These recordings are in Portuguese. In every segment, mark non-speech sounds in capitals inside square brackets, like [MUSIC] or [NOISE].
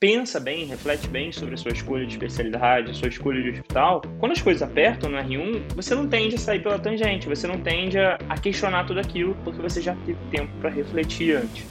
pensa bem, reflete bem sobre a sua escolha de especialidade, a sua escolha de hospital, quando as coisas apertam no R1, você não tende a sair pela tangente, você não tende a questionar tudo aquilo, porque você já teve tempo para refletir antes.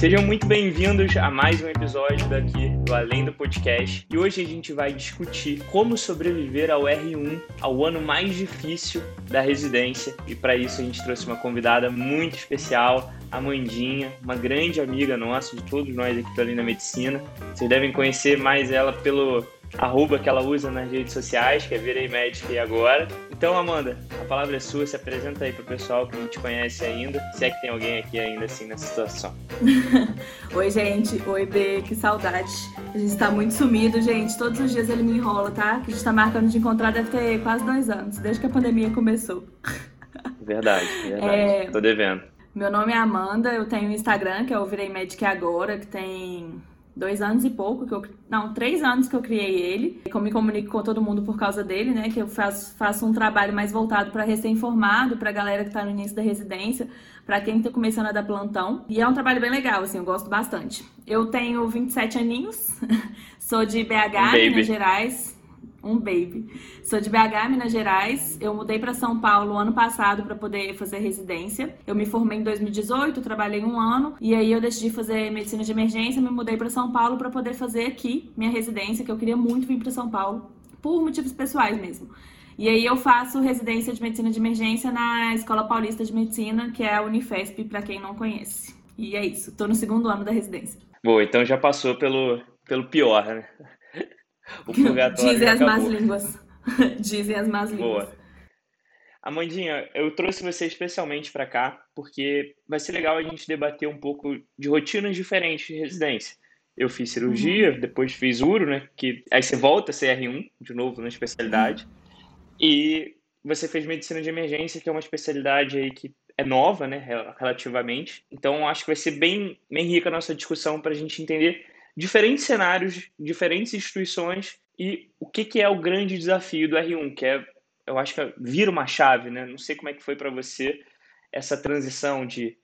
Sejam muito bem-vindos a mais um episódio daqui do Além do Podcast. E hoje a gente vai discutir como sobreviver ao R1, ao ano mais difícil da residência. E para isso a gente trouxe uma convidada muito especial, a Mandinha, uma grande amiga nossa, de todos nós aqui do Além da Medicina. Vocês devem conhecer mais ela pelo arroba que ela usa nas redes sociais, que é Virei Médica e Agora. Então, Amanda, a palavra é sua, se apresenta aí pro pessoal que não te conhece ainda, se é que tem alguém aqui ainda assim nessa situação. [LAUGHS] Oi, gente. Oi, B, que saudade. A gente tá muito sumido, gente. Todos os dias ele me enrola, tá? Que a gente tá marcando de encontrar deve ter quase dois anos, desde que a pandemia começou. [LAUGHS] Verdade, verdade. É... Tô devendo. Meu nome é Amanda, eu tenho um Instagram, que é o Virei Médica Agora, que tem dois anos e pouco, que eu, não, três anos que eu criei ele, que eu me comunico com todo mundo por causa dele, né? Que eu faço, faço um trabalho mais voltado para recém-formado, para a galera que está no início da residência, para quem está começando a dar plantão. E é um trabalho bem legal, assim, eu gosto bastante. Eu tenho 27 aninhos, [LAUGHS] sou de BH, Minas Gerais um baby. Sou de BH, Minas Gerais. Eu mudei para São Paulo ano passado para poder fazer residência. Eu me formei em 2018, trabalhei um ano e aí eu decidi fazer medicina de emergência, me mudei para São Paulo para poder fazer aqui minha residência, que eu queria muito vir para São Paulo por motivos pessoais mesmo. E aí eu faço residência de medicina de emergência na Escola Paulista de Medicina, que é a Unifesp, para quem não conhece. E é isso, tô no segundo ano da residência. Boa, então já passou pelo, pelo pior, né? O purgatório Dizem as más línguas. [LAUGHS] Dizem as más línguas. Boa. Amandinha, eu trouxe você especialmente para cá porque vai ser legal a gente debater um pouco de rotinas diferentes de residência. Eu fiz cirurgia, uhum. depois fiz uro, né? Que aí você volta a ser R1 de novo na especialidade. Uhum. E você fez medicina de emergência, que é uma especialidade aí que é nova, né, relativamente. Então acho que vai ser bem, bem rica a nossa discussão para a gente entender diferentes cenários, diferentes instituições e o que, que é o grande desafio do R1, que é, eu acho que é, vira uma chave, né? Não sei como é que foi para você essa transição de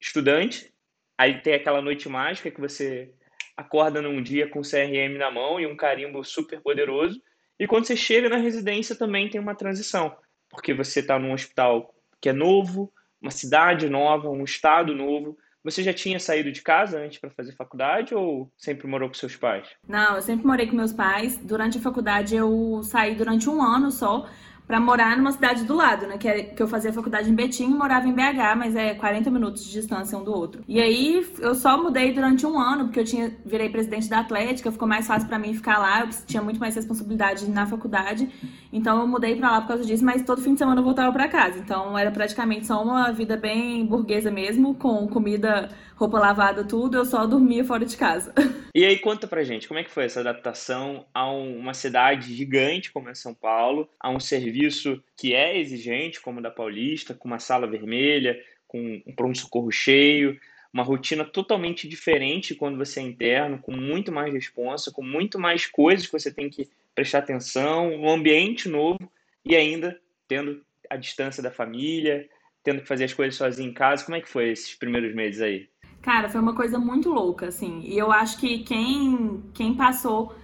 estudante, aí tem aquela noite mágica que você acorda num dia com o CRM na mão e um carimbo super poderoso, e quando você chega na residência também tem uma transição, porque você está num hospital que é novo, uma cidade nova, um estado novo, você já tinha saído de casa antes para fazer faculdade ou sempre morou com seus pais? Não, eu sempre morei com meus pais. Durante a faculdade eu saí durante um ano só para morar numa cidade do lado, né? Que, é, que eu fazia faculdade em Betim e morava em BH, mas é 40 minutos de distância um do outro. E aí eu só mudei durante um ano, porque eu tinha virei presidente da Atlética, ficou mais fácil para mim ficar lá, eu tinha muito mais responsabilidade na faculdade. Então eu mudei para lá por causa disso, mas todo fim de semana eu voltava para casa. Então era praticamente só uma vida bem burguesa mesmo, com comida roupa lavada, tudo, eu só dormia fora de casa. [LAUGHS] E aí, conta pra gente, como é que foi essa adaptação a uma cidade gigante como é São Paulo, a um serviço que é exigente, como o da Paulista, com uma sala vermelha, com um pronto-socorro cheio, uma rotina totalmente diferente quando você é interno, com muito mais responsa, com muito mais coisas que você tem que prestar atenção, um ambiente novo e ainda tendo a distância da família, tendo que fazer as coisas sozinho em casa. Como é que foi esses primeiros meses aí? Cara, foi uma coisa muito louca, assim. E eu acho que quem, quem passou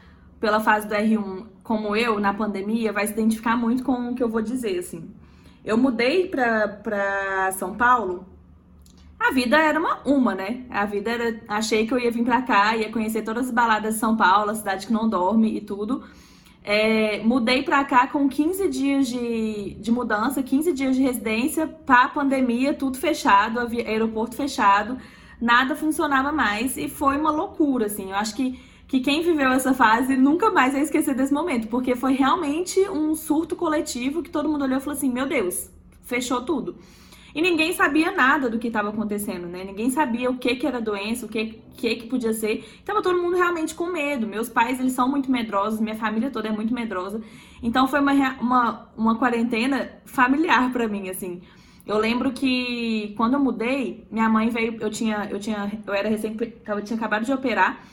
pela fase do R1 como eu, na pandemia, vai se identificar muito com o que eu vou dizer, assim. Eu mudei pra, pra São Paulo, a vida era uma, uma, né? A vida era. Achei que eu ia vir pra cá, ia conhecer todas as baladas de São Paulo, a cidade que não dorme e tudo. É, mudei pra cá com 15 dias de, de mudança, 15 dias de residência, pra pandemia, tudo fechado, aeroporto fechado nada funcionava mais e foi uma loucura, assim. Eu acho que, que quem viveu essa fase nunca mais vai esquecer desse momento, porque foi realmente um surto coletivo que todo mundo olhou e falou assim: meu Deus, fechou tudo. E ninguém sabia nada do que estava acontecendo, né? Ninguém sabia o que, que era doença, o que, que que podia ser. Tava todo mundo realmente com medo. Meus pais, eles são muito medrosos, minha família toda é muito medrosa. Então foi uma, uma, uma quarentena familiar para mim, assim. Eu lembro que quando eu mudei, minha mãe veio, eu tinha, eu tinha, eu era recém, eu tinha acabado de operar,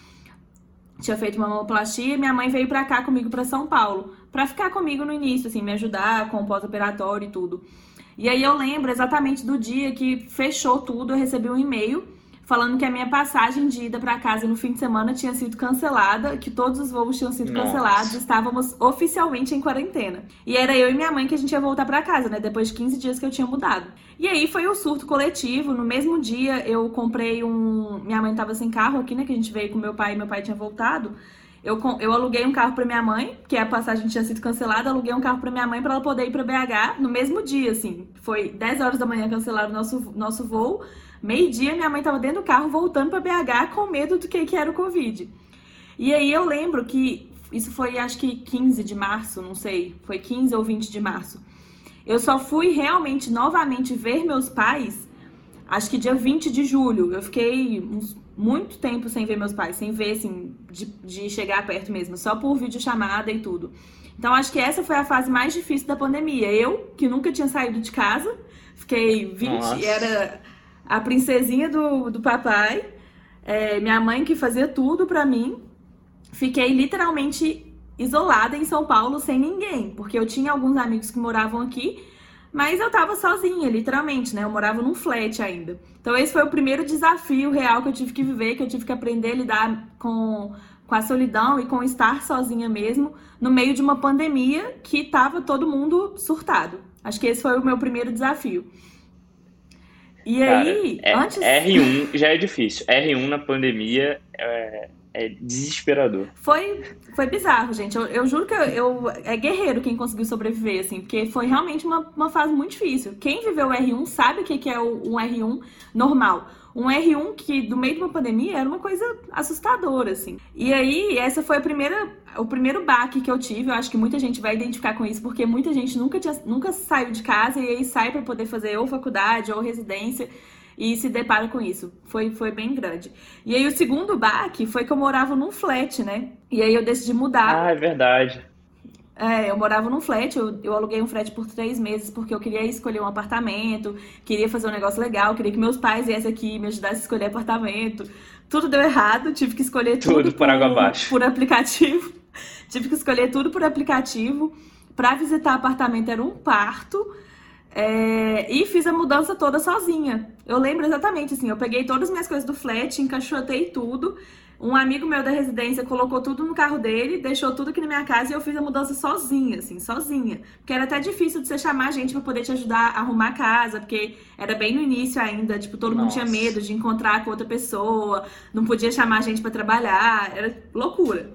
tinha feito uma mamoplastia, minha mãe veio para cá comigo para São Paulo, para ficar comigo no início, assim, me ajudar com o pós-operatório e tudo. E aí eu lembro exatamente do dia que fechou tudo, eu recebi um e-mail falando que a minha passagem de ida para casa no fim de semana tinha sido cancelada, que todos os voos tinham sido Nossa. cancelados, estávamos oficialmente em quarentena. E era eu e minha mãe que a gente ia voltar para casa, né, depois de 15 dias que eu tinha mudado. E aí foi o um surto coletivo, no mesmo dia eu comprei um, minha mãe estava sem carro aqui, né, que a gente veio com meu pai, e meu pai tinha voltado. Eu, eu aluguei um carro para minha mãe, que a passagem tinha sido cancelada, aluguei um carro para minha mãe para ela poder ir para BH no mesmo dia, assim. Foi 10 horas da manhã cancelar o nosso, nosso voo. Meio-dia, minha mãe estava dentro do carro voltando para BH com medo do que, que era o Covid. E aí eu lembro que isso foi acho que 15 de março, não sei, foi 15 ou 20 de março. Eu só fui realmente novamente ver meus pais, acho que dia 20 de julho. Eu fiquei uns, muito tempo sem ver meus pais, sem ver assim, de, de chegar perto mesmo, só por videochamada e tudo. Então acho que essa foi a fase mais difícil da pandemia. Eu, que nunca tinha saído de casa, fiquei 20, Nossa. era a princesinha do, do papai, é, minha mãe que fazia tudo para mim. Fiquei literalmente isolada em São Paulo sem ninguém, porque eu tinha alguns amigos que moravam aqui, mas eu tava sozinha, literalmente, né? Eu morava num flat ainda. Então esse foi o primeiro desafio real que eu tive que viver, que eu tive que aprender a lidar com, com a solidão e com estar sozinha mesmo, no meio de uma pandemia que tava todo mundo surtado. Acho que esse foi o meu primeiro desafio. E Cara, aí, é, antes. R1 já é difícil. R1 na pandemia é, é desesperador. Foi, foi bizarro, gente. Eu, eu juro que eu, eu, é guerreiro quem conseguiu sobreviver, assim, porque foi realmente uma, uma fase muito difícil. Quem viveu o R1 sabe o que, que é o, um R1 normal. Um R1 que, do meio de uma pandemia, era uma coisa assustadora, assim. E aí, essa foi a primeira, o primeiro baque que eu tive. Eu acho que muita gente vai identificar com isso, porque muita gente nunca, tinha, nunca saiu de casa e aí sai para poder fazer ou faculdade ou residência e se depara com isso. Foi, foi bem grande. E aí o segundo baque foi que eu morava num flat, né? E aí eu decidi mudar. Ah, é verdade. É, eu morava num flat, eu, eu aluguei um flat por três meses porque eu queria escolher um apartamento, queria fazer um negócio legal, queria que meus pais viessem aqui e me ajudassem a escolher apartamento. Tudo deu errado, tive que escolher tudo, tudo por, por água abaixo. por aplicativo. [LAUGHS] tive que escolher tudo por aplicativo. Para visitar apartamento era um parto. É, e fiz a mudança toda sozinha. Eu lembro exatamente assim, eu peguei todas as minhas coisas do flat, encaixotei tudo um amigo meu da residência colocou tudo no carro dele, deixou tudo aqui na minha casa e eu fiz a mudança sozinha, assim, sozinha. Porque era até difícil de você chamar gente para poder te ajudar a arrumar a casa, porque era bem no início ainda, tipo, todo Nossa. mundo tinha medo de encontrar com outra pessoa, não podia chamar gente para trabalhar, era loucura.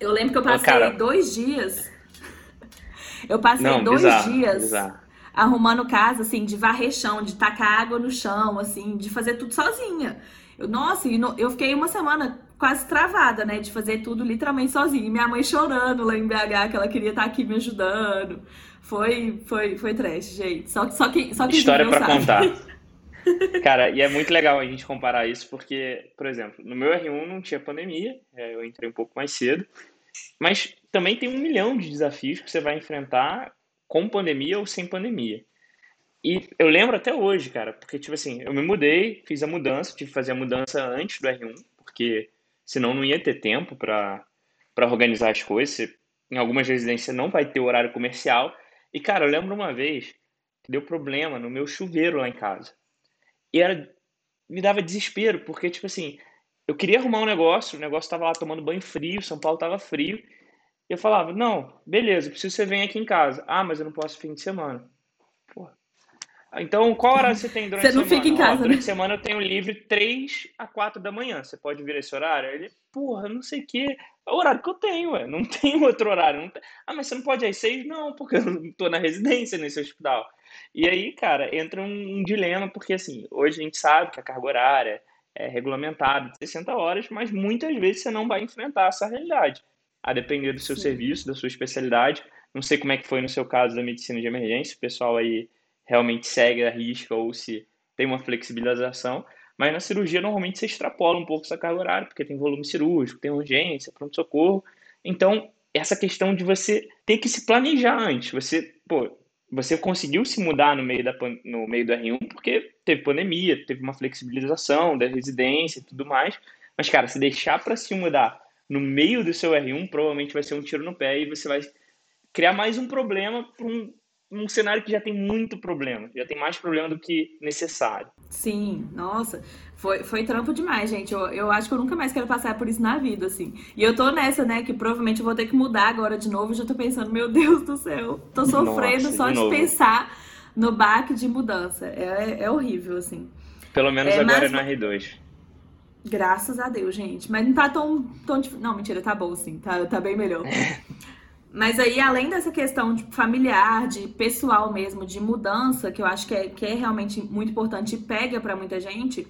Eu lembro que eu passei Cara... dois dias. [LAUGHS] Eu passei não, dois bizarro, dias bizarro. arrumando casa, assim, de varrer chão, de tacar água no chão, assim, de fazer tudo sozinha. Eu, nossa, eu fiquei uma semana quase travada, né? De fazer tudo literalmente sozinha. E minha mãe chorando lá em BH, que ela queria estar aqui me ajudando. Foi, foi, foi trash, gente. Só, só que, só que História para contar. [LAUGHS] Cara, e é muito legal a gente comparar isso, porque, por exemplo, no meu R1 não tinha pandemia, é, eu entrei um pouco mais cedo, mas também tem um milhão de desafios que você vai enfrentar com pandemia ou sem pandemia. E eu lembro até hoje, cara, porque, tipo assim, eu me mudei, fiz a mudança, tive que fazer a mudança antes do R1, porque senão não ia ter tempo para organizar as coisas. Em algumas residências não vai ter horário comercial. E, cara, eu lembro uma vez que deu problema no meu chuveiro lá em casa. E era, me dava desespero, porque, tipo assim, eu queria arrumar um negócio, o negócio estava lá tomando banho frio, São Paulo estava frio. E eu falava, não, beleza, preciso que você venha aqui em casa. Ah, mas eu não posso fim de semana. Então, qual hora você tem durante a semana? Você não fica em casa, Durante a né? semana eu tenho livre 3 a 4 da manhã. Você pode vir esse horário? Ele, porra, não sei o quê. É o horário que eu tenho, ué. Não [LAUGHS] tem outro horário. Tem... Ah, mas você não pode às 6? Não, porque eu não tô na residência nesse hospital. E aí, cara, entra um, um dilema, porque assim, hoje a gente sabe que a carga horária é regulamentada de 60 horas, mas muitas vezes você não vai enfrentar essa realidade. A depender do seu Sim. serviço, da sua especialidade. Não sei como é que foi no seu caso da medicina de emergência, o pessoal aí realmente segue a risca ou se tem uma flexibilização. Mas na cirurgia, normalmente, você extrapola um pouco essa carga horária, porque tem volume cirúrgico, tem urgência, pronto-socorro. Então, essa questão de você ter que se planejar antes. Você, pô, você conseguiu se mudar no meio, da, no meio do R1 porque teve pandemia, teve uma flexibilização da residência e tudo mais. Mas, cara, se deixar para se mudar no meio do seu R1, provavelmente vai ser um tiro no pé e você vai criar mais um problema para um, um cenário que já tem muito problema, já tem mais problema do que necessário. Sim, nossa, foi, foi trampo demais, gente. Eu, eu acho que eu nunca mais quero passar por isso na vida, assim. E eu tô nessa, né, que provavelmente eu vou ter que mudar agora de novo. Já tô pensando, meu Deus do céu, tô sofrendo nossa, só de, de pensar no baque de mudança. É, é horrível, assim. Pelo menos é, agora mas... é no R2. Graças a Deus, gente. Mas não tá tão, tão Não, mentira, tá bom, sim. Tá, tá bem melhor. [LAUGHS] Mas aí, além dessa questão de familiar, de pessoal mesmo, de mudança, que eu acho que é, que é realmente muito importante e pega para muita gente,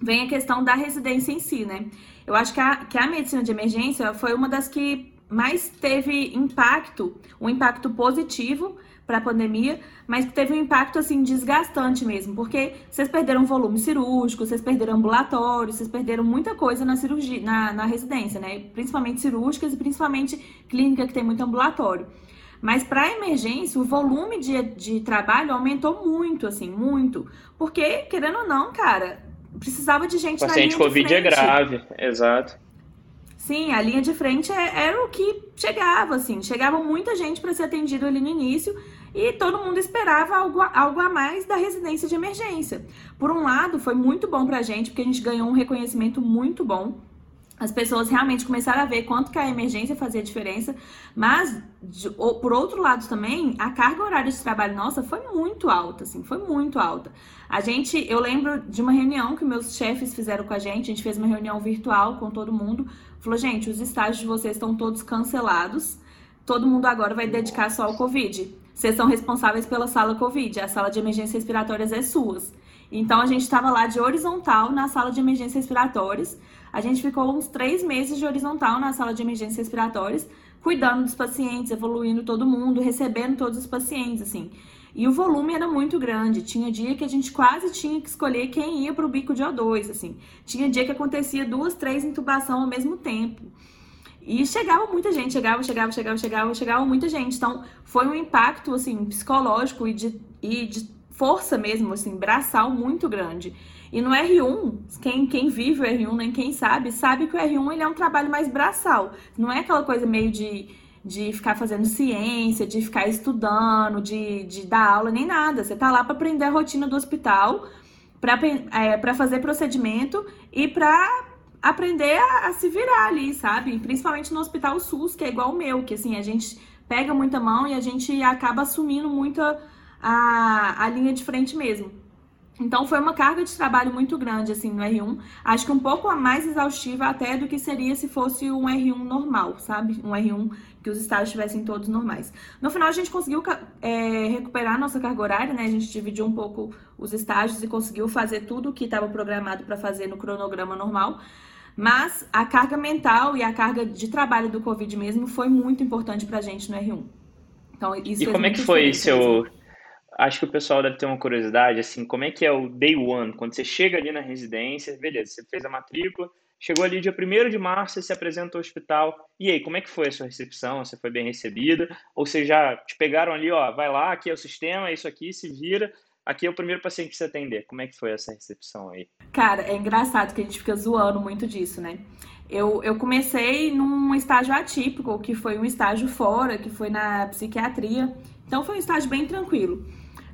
vem a questão da residência em si, né? Eu acho que a, que a medicina de emergência foi uma das que mais teve impacto, um impacto positivo para a pandemia, mas que teve um impacto assim desgastante mesmo, porque vocês perderam volume cirúrgico, vocês perderam ambulatório, vocês perderam muita coisa na cirurgia, na, na residência, né? Principalmente cirúrgicas e principalmente clínica que tem muito ambulatório. Mas para emergência, o volume de, de trabalho aumentou muito, assim, muito. Porque, querendo ou não, cara, precisava de gente Paciente na linha Covid é grave, exato. Sim, a linha de frente é, era o que chegava, assim. Chegava muita gente para ser atendido ali no início e todo mundo esperava algo, algo a mais da residência de emergência. Por um lado, foi muito bom para a gente, porque a gente ganhou um reconhecimento muito bom. As pessoas realmente começaram a ver quanto que a emergência fazia diferença, mas por outro lado também, a carga horária de trabalho nossa foi muito alta, assim, foi muito alta. A gente, eu lembro de uma reunião que meus chefes fizeram com a gente, a gente fez uma reunião virtual com todo mundo, Falou, gente, os estágios de vocês estão todos cancelados. Todo mundo agora vai dedicar só ao Covid. Vocês são responsáveis pela sala Covid. A sala de emergências respiratórias é suas. Então a gente estava lá de horizontal na sala de emergências respiratórias. A gente ficou uns três meses de horizontal na sala de emergências respiratórias, cuidando dos pacientes, evoluindo todo mundo, recebendo todos os pacientes, assim. E o volume era muito grande. Tinha dia que a gente quase tinha que escolher quem ia para o bico de O2, assim. Tinha dia que acontecia duas, três intubação ao mesmo tempo. E chegava muita gente, chegava, chegava, chegava, chegava, chegava muita gente. Então, foi um impacto, assim, psicológico e de, e de força mesmo, assim, braçal muito grande. E no R1, quem, quem vive o R1, nem quem sabe, sabe que o R1 ele é um trabalho mais braçal. Não é aquela coisa meio de de ficar fazendo ciência, de ficar estudando, de, de dar aula, nem nada. Você tá lá para aprender a rotina do hospital, para é, fazer procedimento e para aprender a, a, se virar ali, sabe? Principalmente no hospital SUS, que é igual o meu, que assim, a gente pega muita mão e a gente acaba assumindo muito a, a, linha de frente mesmo. Então foi uma carga de trabalho muito grande assim no R1. Acho que um pouco mais exaustiva até do que seria se fosse um R1 normal, sabe? Um R1 que os estágios estivessem todos normais. No final a gente conseguiu é, recuperar a nossa carga horária, né? A gente dividiu um pouco os estágios e conseguiu fazer tudo o que estava programado para fazer no cronograma normal. Mas a carga mental e a carga de trabalho do Covid mesmo foi muito importante para a gente no R1. Então, isso e como é que foi seu acho que o pessoal deve ter uma curiosidade, assim, como é que é o day one, quando você chega ali na residência, beleza, você fez a matrícula, chegou ali dia 1 de março, você se apresenta ao hospital, e aí, como é que foi a sua recepção? Você foi bem recebida? Ou vocês já te pegaram ali, ó, vai lá, aqui é o sistema, é isso aqui, se vira, aqui é o primeiro paciente que você atender. Como é que foi essa recepção aí? Cara, é engraçado que a gente fica zoando muito disso, né? Eu, eu comecei num estágio atípico, que foi um estágio fora, que foi na psiquiatria. Então foi um estágio bem tranquilo.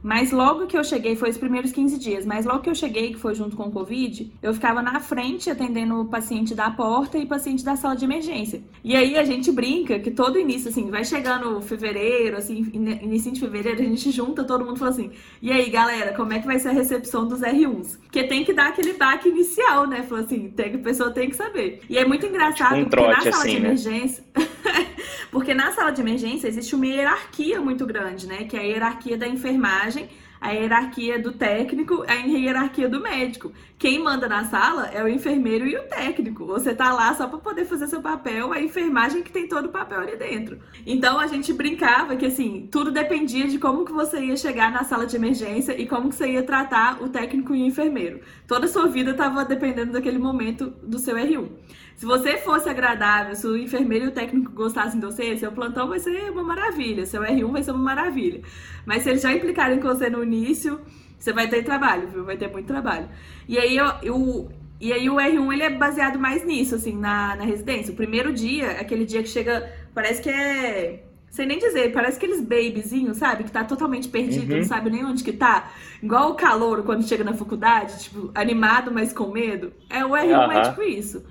Mas logo que eu cheguei, foi os primeiros 15 dias, mas logo que eu cheguei, que foi junto com o Covid, eu ficava na frente atendendo o paciente da porta e paciente da sala de emergência. E aí a gente brinca que todo início, assim, vai chegando fevereiro, assim, início de fevereiro, a gente junta todo mundo e fala assim: e aí galera, como é que vai ser a recepção dos R1s? Porque tem que dar aquele baque inicial, né? Falou assim: tem, a pessoa tem que saber. E é muito engraçado tipo um porque na sala assim, de né? [LAUGHS] porque na sala de emergência existe uma hierarquia muito grande, né? Que é a hierarquia da enfermagem enfermagem, a hierarquia do técnico, a hierarquia do médico. Quem manda na sala é o enfermeiro e o técnico. Você tá lá só para poder fazer seu papel, a enfermagem que tem todo o papel ali dentro. Então a gente brincava que assim, tudo dependia de como que você ia chegar na sala de emergência e como que você ia tratar o técnico e o enfermeiro. Toda a sua vida estava dependendo daquele momento do seu R1. Se você fosse agradável, se o enfermeiro e o técnico gostassem de você, seu plantão vai ser uma maravilha, seu R1 vai ser uma maravilha. Mas se eles já implicarem com você no início, você vai ter trabalho, viu? Vai ter muito trabalho. E aí eu, eu e aí o R1 ele é baseado mais nisso, assim, na, na residência. O primeiro dia, aquele dia que chega, parece que é Sei nem dizer, parece aqueles babyzinhos, sabe? Que tá totalmente perdido, uhum. não sabe nem onde que tá. Igual o calor quando chega na faculdade, tipo, animado, mas com medo. É o R1 uhum. é tipo isso.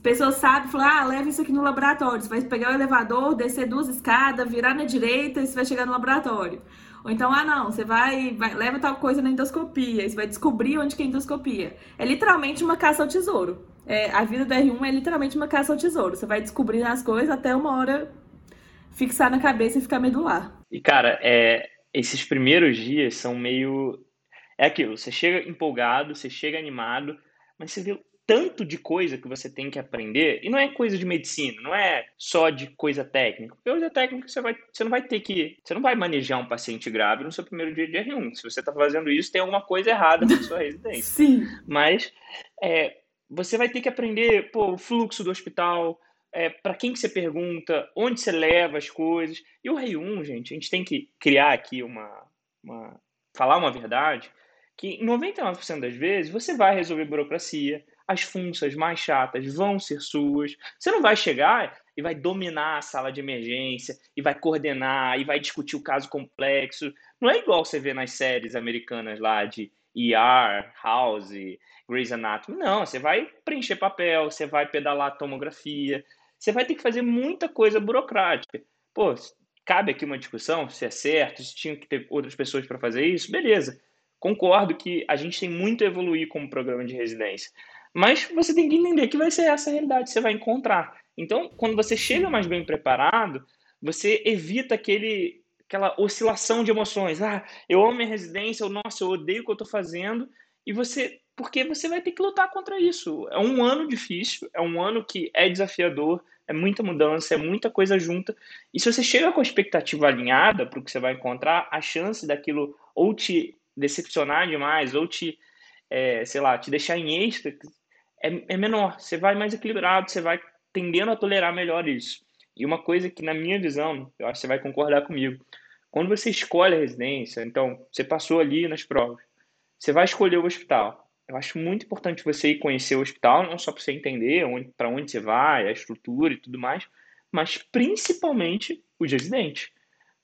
As pessoas sabem, falam, ah, leva isso aqui no laboratório. Você vai pegar o elevador, descer duas escadas, virar na direita e você vai chegar no laboratório. Ou então, ah, não, você vai, vai leva tal coisa na endoscopia, você vai descobrir onde que é endoscopia. É literalmente uma caça ao tesouro. É, a vida do R1 é literalmente uma caça ao tesouro. Você vai descobrindo as coisas até uma hora fixar na cabeça e ficar medular. E, cara, é, esses primeiros dias são meio. É aquilo, você chega empolgado, você chega animado, mas você vê tanto de coisa que você tem que aprender, e não é coisa de medicina, não é só de coisa técnica. Coisa técnica você, vai, você não vai ter que. Você não vai manejar um paciente grave no seu primeiro dia de R1. Se você está fazendo isso, tem alguma coisa errada na sua [LAUGHS] residência. Sim. Mas é, você vai ter que aprender pô, o fluxo do hospital, é, para quem que você pergunta, onde você leva as coisas. E o Rei 1, gente, a gente tem que criar aqui uma, uma falar uma verdade, que 99% das vezes você vai resolver burocracia, as funções mais chatas vão ser suas. Você não vai chegar e vai dominar a sala de emergência e vai coordenar e vai discutir o caso complexo. Não é igual você vê nas séries americanas lá de ER, House, Grey's Anatomy. Não, você vai preencher papel, você vai pedalar tomografia, você vai ter que fazer muita coisa burocrática. Pô, cabe aqui uma discussão se é certo, se tinha que ter outras pessoas para fazer isso, beleza. Concordo que a gente tem muito a evoluir como programa de residência. Mas você tem que entender que vai ser essa a realidade que você vai encontrar. Então, quando você chega mais bem preparado, você evita aquele, aquela oscilação de emoções. Ah, eu amo minha residência, ou nossa, eu odeio o que eu estou fazendo. E você, porque você vai ter que lutar contra isso. É um ano difícil, é um ano que é desafiador, é muita mudança, é muita coisa junta. E se você chega com a expectativa alinhada para o que você vai encontrar, a chance daquilo ou te decepcionar demais, ou te, é, sei lá, te deixar em êxtase, é, é menor. Você vai mais equilibrado, você vai tendendo a tolerar melhor isso. E uma coisa que, na minha visão, eu acho que você vai concordar comigo, quando você escolhe a residência, então, você passou ali nas provas, você vai escolher o hospital. Eu acho muito importante você ir conhecer o hospital, não só para você entender para onde você vai, a estrutura e tudo mais, mas principalmente os residentes.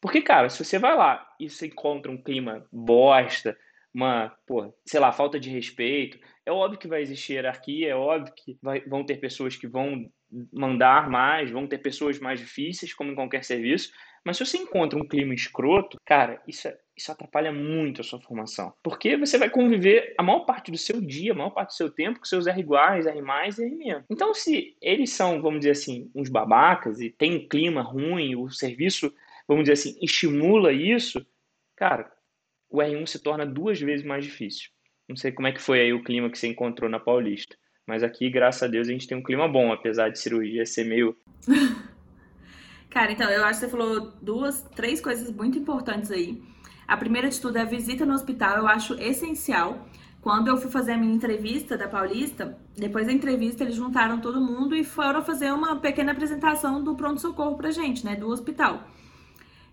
Porque, cara, se você vai lá e você encontra um clima bosta, uma, pô, sei lá, falta de respeito. É óbvio que vai existir hierarquia, é óbvio que vai, vão ter pessoas que vão mandar mais, vão ter pessoas mais difíceis, como em qualquer serviço. Mas se você encontra um clima escroto, cara, isso, é, isso atrapalha muito a sua formação. Porque você vai conviver a maior parte do seu dia, a maior parte do seu tempo com seus R iguais, R mais e R menos. Então, se eles são, vamos dizer assim, uns babacas e tem um clima ruim, o serviço, vamos dizer assim, estimula isso, cara, o R1 se torna duas vezes mais difícil. Não sei como é que foi aí o clima que você encontrou na Paulista. Mas aqui, graças a Deus, a gente tem um clima bom, apesar de cirurgia ser meio. [LAUGHS] Cara, então, eu acho que você falou duas, três coisas muito importantes aí. A primeira de tudo é a visita no hospital, eu acho essencial. Quando eu fui fazer a minha entrevista da Paulista, depois da entrevista eles juntaram todo mundo e foram fazer uma pequena apresentação do pronto-socorro pra gente, né, do hospital.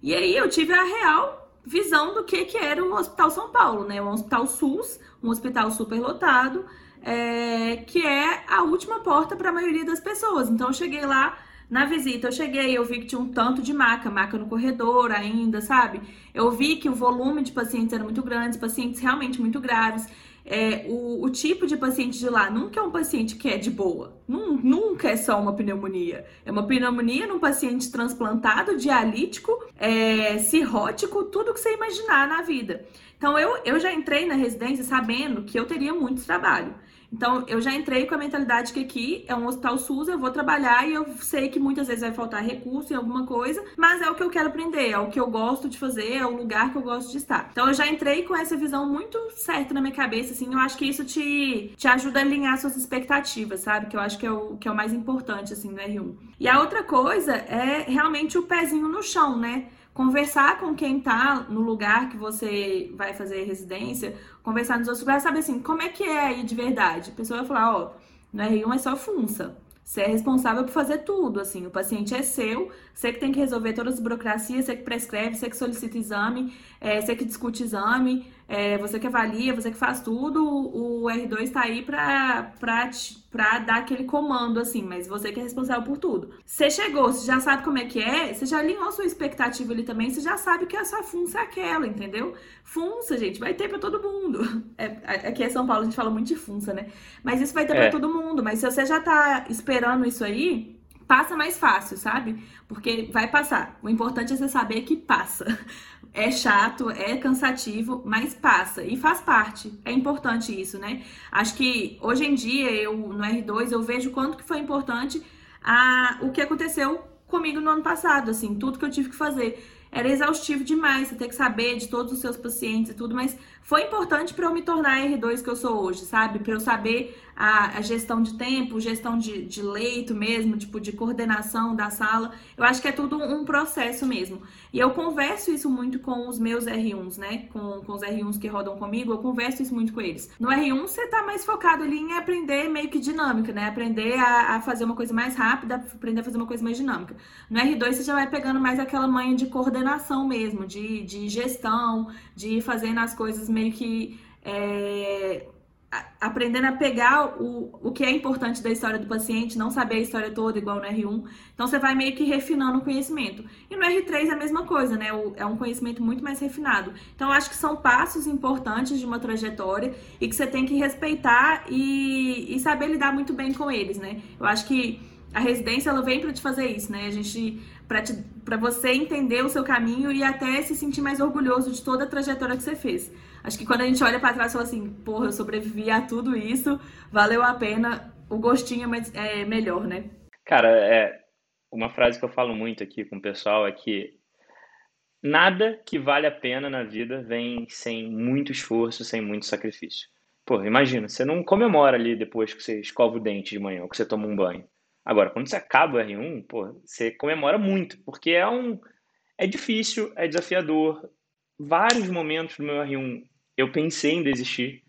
E aí eu tive a real visão do que, que era o Hospital São Paulo, né? Um hospital SUS, um hospital superlotado, é, que é a última porta para a maioria das pessoas. Então eu cheguei lá na visita, eu cheguei, eu vi que tinha um tanto de maca, maca no corredor ainda, sabe? Eu vi que o volume de pacientes era muito grande, pacientes realmente muito graves é, o, o, tipo de paciente de lá nunca é um paciente que é de boa. Nunca é só uma pneumonia. É uma pneumonia num paciente transplantado, dialítico, é, cirrótico, tudo que você imaginar na vida. Então eu, eu já entrei na residência sabendo que eu teria muito trabalho. Então, eu já entrei com a mentalidade que aqui é um hospital SUS, eu vou trabalhar e eu sei que muitas vezes vai faltar recurso em alguma coisa, mas é o que eu quero aprender, é o que eu gosto de fazer, é o lugar que eu gosto de estar. Então, eu já entrei com essa visão muito certa na minha cabeça, assim, eu acho que isso te, te ajuda a alinhar suas expectativas, sabe? Que eu acho que é o, que é o mais importante, assim, no R1. E a outra coisa é realmente o pezinho no chão, né? Conversar com quem tá no lugar que você vai fazer residência, conversar nos outros lugares, saber assim, como é que é aí de verdade. A pessoa vai falar, ó, no R1 é só funça. Você é responsável por fazer tudo, assim, o paciente é seu, você que tem que resolver todas as burocracias, você que prescreve, você que solicita exame, é, você que discute exame, é, você que avalia, você que faz tudo, o R2 está aí para dar aquele comando, assim, mas você que é responsável por tudo. Você chegou, você já sabe como é que é, você já alinhou sua expectativa ali também, você já sabe que a sua funça é aquela, entendeu? Funça, gente, vai ter para todo mundo. [LAUGHS] É, aqui em São Paulo a gente fala muito de funça, né? Mas isso vai ter é. para todo mundo. Mas se você já tá esperando isso aí, passa mais fácil, sabe? Porque vai passar. O importante é você saber que passa. [LAUGHS] É chato, é cansativo, mas passa e faz parte. É importante isso, né? Acho que hoje em dia, eu no R2, eu vejo quanto que foi importante a, o que aconteceu comigo no ano passado, assim, tudo que eu tive que fazer era exaustivo demais, você ter que saber de todos os seus pacientes e tudo, mas foi importante para eu me tornar a R2 que eu sou hoje, sabe? Para eu saber a, a, gestão de tempo, gestão de, de leito mesmo, tipo, de coordenação da sala. Eu acho que é tudo um processo mesmo. E eu converso isso muito com os meus R1s, né? Com, com os R1s que rodam comigo, eu converso isso muito com eles. No R1, você tá mais focado ali em aprender meio que dinâmica, né? Aprender a, a fazer uma coisa mais rápida, aprender a fazer uma coisa mais dinâmica. No R2, você já vai pegando mais aquela manha de coordenação mesmo, de, de gestão, de fazendo as coisas meio que. É, aprendendo a pegar o, o que é importante da história do paciente, não saber a história toda igual no R1. Então você vai meio que refinando o conhecimento. E no R3 é a mesma coisa, né? É um conhecimento muito mais refinado. Então eu acho que são passos importantes de uma trajetória e que você tem que respeitar e, e saber lidar muito bem com eles, né? Eu acho que a residência ela vem para te fazer isso, né? A gente para você entender o seu caminho e até se sentir mais orgulhoso de toda a trajetória que você fez. Acho que quando a gente olha para trás e fala assim, porra, eu sobrevivi a tudo isso, valeu a pena, o gostinho é, é melhor, né? Cara, é uma frase que eu falo muito aqui com o pessoal é que nada que vale a pena na vida vem sem muito esforço, sem muito sacrifício. Pô, imagina, você não comemora ali depois que você escova o dente de manhã ou que você toma um banho. Agora, quando você acaba o R1, pô, você comemora muito, porque é um é difícil, é desafiador. Vários momentos do meu R1 eu pensei em desistir,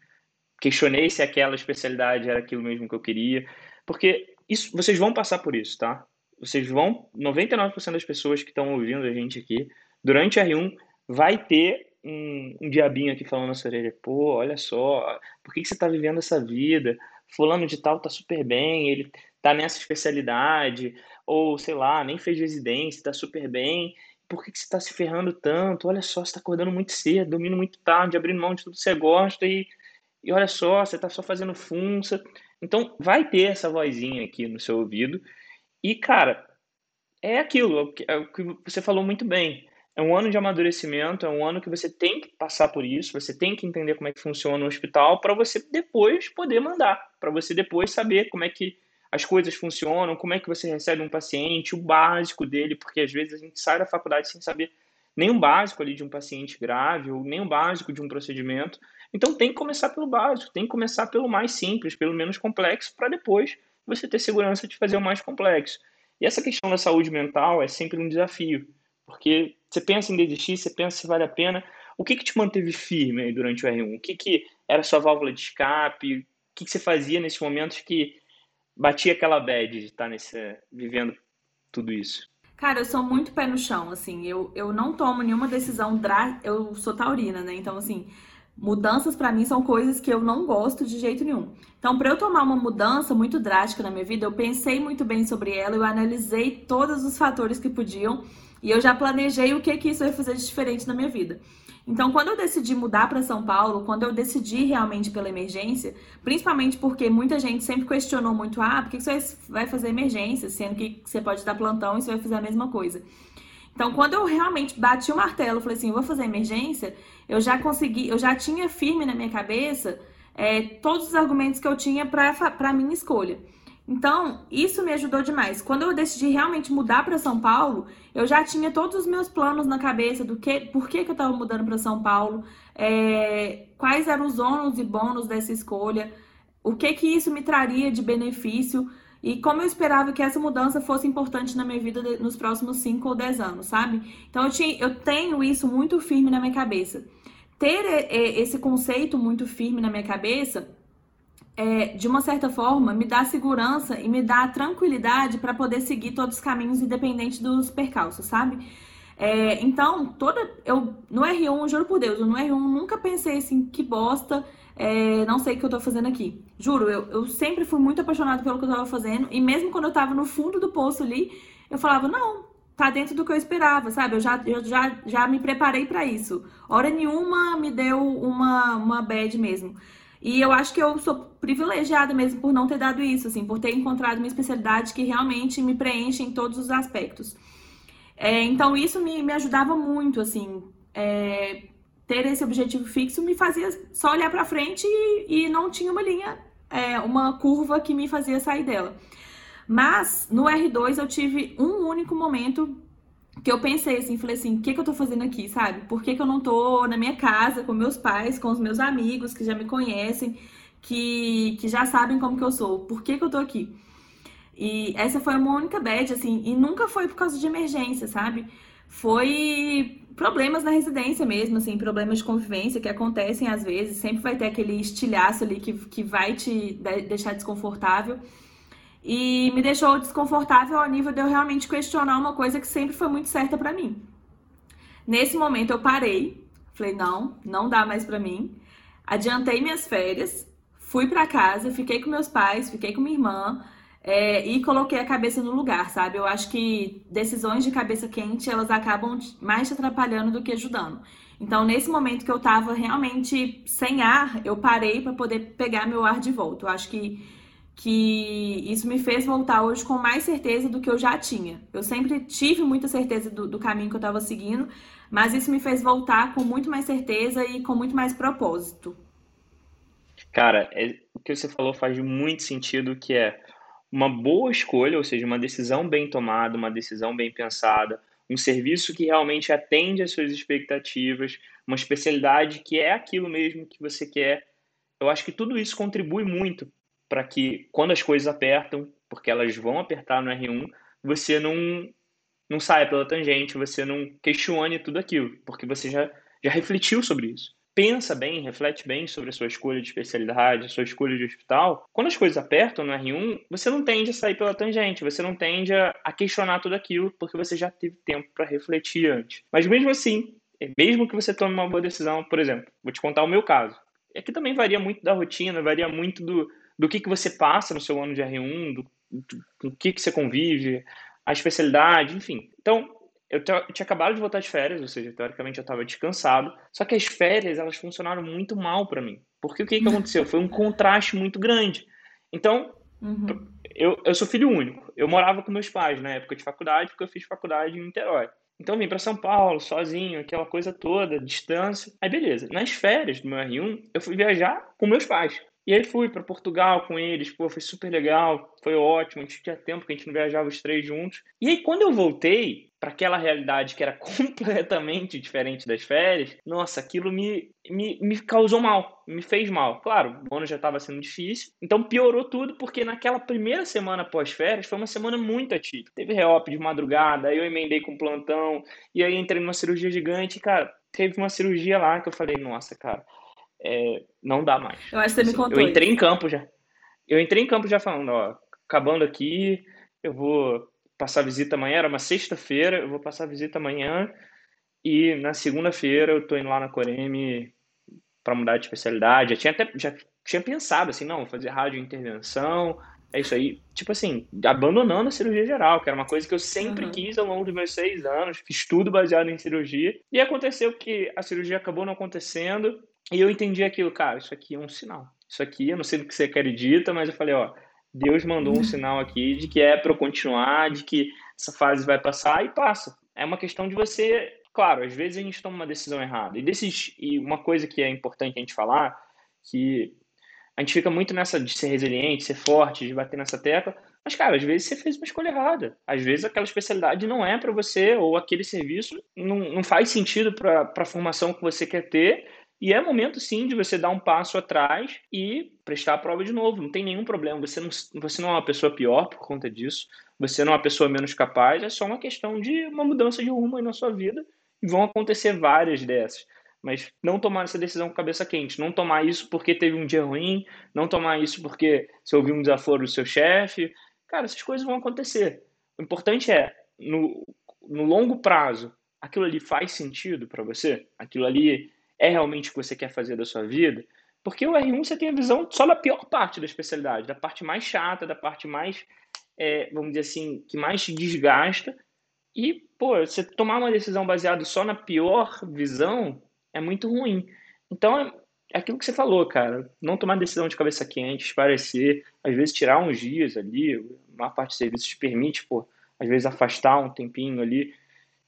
questionei se aquela especialidade era aquilo mesmo que eu queria, porque isso vocês vão passar por isso, tá? Vocês vão, 99% das pessoas que estão ouvindo a gente aqui, durante R1 vai ter um, um diabinho aqui falando na sua orelha, pô, olha só, por que, que você está vivendo essa vida? Fulano de tal tá super bem, ele tá nessa especialidade, ou sei lá, nem fez residência, tá super bem. Por que, que você tá se ferrando tanto? Olha só, você tá acordando muito cedo, dormindo muito tarde, abrindo mão de tudo que você gosta e, e olha só, você tá só fazendo funça. Então, vai ter essa vozinha aqui no seu ouvido. E, cara, é aquilo, é o que é você falou muito bem. É um ano de amadurecimento, é um ano que você tem que passar por isso, você tem que entender como é que funciona o hospital para você depois poder mandar, para você depois saber como é que as coisas funcionam, como é que você recebe um paciente, o básico dele, porque às vezes a gente sai da faculdade sem saber nem o básico ali de um paciente grave, ou nem o básico de um procedimento. Então tem que começar pelo básico, tem que começar pelo mais simples, pelo menos complexo, para depois você ter segurança de fazer o mais complexo. E essa questão da saúde mental é sempre um desafio, porque você pensa em desistir, você pensa se vale a pena. O que, que te manteve firme durante o R1? O que, que era sua válvula de escape? O que, que você fazia nesses momentos que batia aquela bad de estar tá nesse, vivendo tudo isso? Cara, eu sou muito pé no chão, assim, eu, eu não tomo nenhuma decisão drástica, eu sou taurina, né? Então, assim, mudanças para mim são coisas que eu não gosto de jeito nenhum. Então, para eu tomar uma mudança muito drástica na minha vida, eu pensei muito bem sobre ela, eu analisei todos os fatores que podiam e eu já planejei o que que isso ia fazer de diferente na minha vida. Então, quando eu decidi mudar para São Paulo, quando eu decidi realmente pela emergência, principalmente porque muita gente sempre questionou muito: ah, por que você vai fazer emergência, sendo que você pode dar plantão e você vai fazer a mesma coisa? Então, quando eu realmente bati o martelo, falei assim, vou fazer emergência, eu já consegui, eu já tinha firme na minha cabeça é, todos os argumentos que eu tinha para a minha escolha. Então, isso me ajudou demais. Quando eu decidi realmente mudar para São Paulo, eu já tinha todos os meus planos na cabeça do que, por que, que eu estava mudando para São Paulo, é, quais eram os ônus e bônus dessa escolha, o que que isso me traria de benefício e como eu esperava que essa mudança fosse importante na minha vida nos próximos 5 ou 10 anos, sabe? Então, eu, tinha, eu tenho isso muito firme na minha cabeça. Ter é, esse conceito muito firme na minha cabeça é, de uma certa forma, me dá segurança e me dá tranquilidade para poder seguir todos os caminhos, independente dos percalços, sabe? É, então, toda. Eu, no R1, juro por Deus, eu no R1 nunca pensei assim, que bosta, é, não sei o que eu tô fazendo aqui. Juro, eu, eu sempre fui muito apaixonada pelo que eu tava fazendo, e mesmo quando eu tava no fundo do poço ali, eu falava, não, tá dentro do que eu esperava, sabe? Eu já, eu já, já me preparei para isso. Hora nenhuma me deu uma, uma bad mesmo. E eu acho que eu sou privilegiada mesmo por não ter dado isso, assim, por ter encontrado uma especialidade que realmente me preenche em todos os aspectos. É, então isso me, me ajudava muito, assim, é, ter esse objetivo fixo me fazia só olhar para frente e, e, não tinha uma linha, é, uma curva que me fazia sair dela. Mas no R2 eu tive um único momento que eu pensei assim, falei assim, o que, que eu tô fazendo aqui, sabe? Por que, que eu não tô na minha casa, com meus pais, com os meus amigos que já me conhecem, que, que já sabem como que eu sou? Por que, que eu tô aqui? E essa foi uma única bad, assim, e nunca foi por causa de emergência, sabe? Foi problemas na residência mesmo, assim, problemas de convivência que acontecem às vezes, sempre vai ter aquele estilhaço ali que, que vai te deixar desconfortável. E me deixou desconfortável ao nível de eu realmente questionar uma coisa que sempre foi muito certa para mim. Nesse momento eu parei, falei: não, não dá mais para mim. Adiantei minhas férias, fui para casa, fiquei com meus pais, fiquei com minha irmã. É, e coloquei a cabeça no lugar, sabe? Eu acho que decisões de cabeça quente elas acabam mais te atrapalhando do que ajudando. Então, nesse momento que eu tava realmente sem ar, eu parei para poder pegar meu ar de volta. Eu acho que que isso me fez voltar hoje com mais certeza do que eu já tinha. Eu sempre tive muita certeza do, do caminho que eu estava seguindo, mas isso me fez voltar com muito mais certeza e com muito mais propósito. Cara, é, o que você falou faz muito sentido, que é uma boa escolha, ou seja, uma decisão bem tomada, uma decisão bem pensada, um serviço que realmente atende às suas expectativas, uma especialidade que é aquilo mesmo que você quer. Eu acho que tudo isso contribui muito para que quando as coisas apertam, porque elas vão apertar no R1, você não, não saia pela tangente, você não questione tudo aquilo, porque você já, já refletiu sobre isso. Pensa bem, reflete bem sobre a sua escolha de especialidade, a sua escolha de hospital. Quando as coisas apertam no R1, você não tende a sair pela tangente, você não tende a, questionar tudo aquilo, porque você já teve tempo para refletir antes. Mas mesmo assim, mesmo que você tome uma boa decisão, por exemplo, vou te contar o meu caso. Aqui também varia muito da rotina, varia muito do, do que, que você passa no seu ano de R1, do, do, do que, que você convive, a especialidade, enfim. Então, eu, te, eu, tinha acabado de voltar de férias, ou seja, teoricamente eu estava descansado, só que as férias, elas funcionaram muito mal para mim. Porque o que, que aconteceu? [LAUGHS] Foi um contraste muito grande. Então, uhum. eu, eu sou filho único. Eu morava com meus pais na época de faculdade, porque eu fiz faculdade em Niterói. Então, eu vim para São Paulo, sozinho, aquela coisa toda, distância. Aí, beleza. Nas férias do meu R1, eu fui viajar com meus pais. E aí fui para Portugal com eles, pô, foi super legal, foi ótimo, a gente tinha tempo que a gente não viajava os três juntos. E aí quando eu voltei para aquela realidade que era [LAUGHS] completamente diferente das férias, nossa, aquilo me, me, me causou mal, me fez mal. Claro, o ano já estava sendo difícil, então piorou tudo porque naquela primeira semana pós-férias foi uma semana muito atípica. Teve reop de madrugada, aí eu emendei com plantão, e aí entrei numa cirurgia gigante, cara, teve uma cirurgia lá que eu falei, nossa, cara, é, não dá mais. Eu acho que você me assim, contou. Eu entrei isso. em campo já. Eu entrei em campo já falando, ó, acabando aqui, eu vou passar visita amanhã, era uma sexta-feira, eu vou passar visita amanhã e na segunda-feira eu tô indo lá na Coreme para mudar de especialidade. Já tinha até já tinha pensado assim, não, fazer rádio intervenção, é isso aí. Tipo assim, abandonando a cirurgia geral, que era uma coisa que eu sempre uhum. quis ao longo dos meus seis anos, fiz tudo baseado em cirurgia. E aconteceu que a cirurgia acabou não acontecendo, e eu entendi aquilo, cara, isso aqui é um sinal. Isso aqui, eu não sei do que você acredita, mas eu falei, ó, Deus mandou um uhum. sinal aqui de que é para eu continuar, de que essa fase vai passar e passa. É uma questão de você, claro, às vezes a gente toma uma decisão errada. E desses e uma coisa que é importante a gente falar, que a gente fica muito nessa de ser resiliente, ser forte, de bater nessa tecla, mas cara, às vezes você fez uma escolha errada. Às vezes aquela especialidade não é para você ou aquele serviço não, não faz sentido para a formação que você quer ter e é momento sim de você dar um passo atrás e prestar a prova de novo. Não tem nenhum problema. Você não, você não é uma pessoa pior por conta disso. Você não é uma pessoa menos capaz. É só uma questão de uma mudança de rumo aí na sua vida. E vão acontecer várias dessas. Mas não tomar essa decisão com cabeça quente. Não tomar isso porque teve um dia ruim. Não tomar isso porque você ouviu um desaforo do seu chefe. Cara, essas coisas vão acontecer. O importante é, no, no longo prazo, aquilo ali faz sentido para você? Aquilo ali é realmente o que você quer fazer da sua vida? Porque o R1 você tem a visão só da pior parte da especialidade, da parte mais chata, da parte mais, é, vamos dizer assim, que mais te desgasta. E, pô, você tomar uma decisão baseada só na pior visão é muito ruim. Então, é, aquilo que você falou, cara. Não tomar decisão de cabeça quente, esparecer, às vezes tirar uns dias ali, a maior parte dos serviços te permite, pô, às vezes afastar um tempinho ali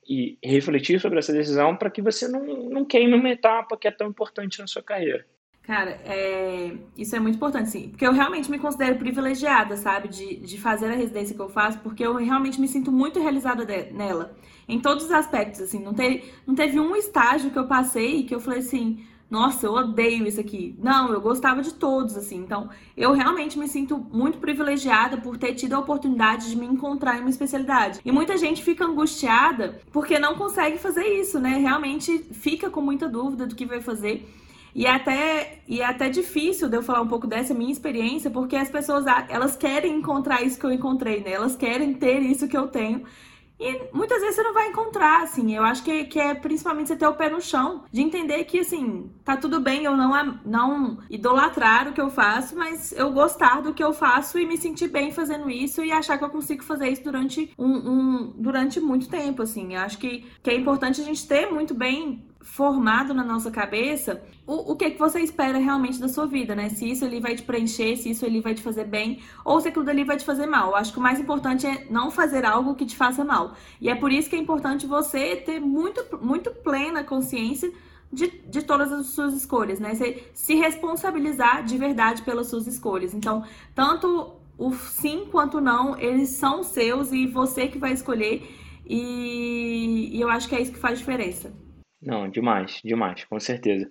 e refletir sobre essa decisão para que você não, não queime uma etapa que é tão importante na sua carreira. Cara, é... isso é muito importante, sim. Porque eu realmente me considero privilegiada, sabe? De, de fazer a residência que eu faço, porque eu realmente me sinto muito realizada de... nela. Em todos os aspectos, assim. Não teve, não teve um estágio que eu passei que eu falei assim, nossa, eu odeio isso aqui. Não, eu gostava de todos, assim. Então, eu realmente me sinto muito privilegiada por ter tido a oportunidade de me encontrar em uma especialidade. E muita gente fica angustiada porque não consegue fazer isso, né? Realmente fica com muita dúvida do que vai fazer. E é até, e é até difícil de eu falar um pouco dessa minha experiência, porque as pessoas elas querem encontrar isso que eu encontrei, né? Elas querem ter isso que eu tenho. E muitas vezes você não vai encontrar, assim. Eu acho que, que é principalmente você ter o pé no chão, de entender que, assim, tá tudo bem eu não, não idolatrar o que eu faço, mas eu gostar do que eu faço e me sentir bem fazendo isso e achar que eu consigo fazer isso durante, um, um durante muito tempo, assim. Eu acho que, que é importante a gente ter muito bem formado na nossa cabeça o, o que, que você espera realmente da sua vida, né? Se isso ali vai te preencher, se isso ali vai te fazer bem, ou se aquilo dali vai te fazer mal. Eu acho que o mais importante é não fazer algo que te faça mal. E é por isso que é importante você ter muito, muito plena consciência de, de todas as suas escolhas, né? Você se responsabilizar de verdade pelas suas escolhas. Então, tanto o sim quanto o não, eles são seus e você que vai escolher. E, e eu acho que é isso que faz diferença. Não, demais, demais, com certeza.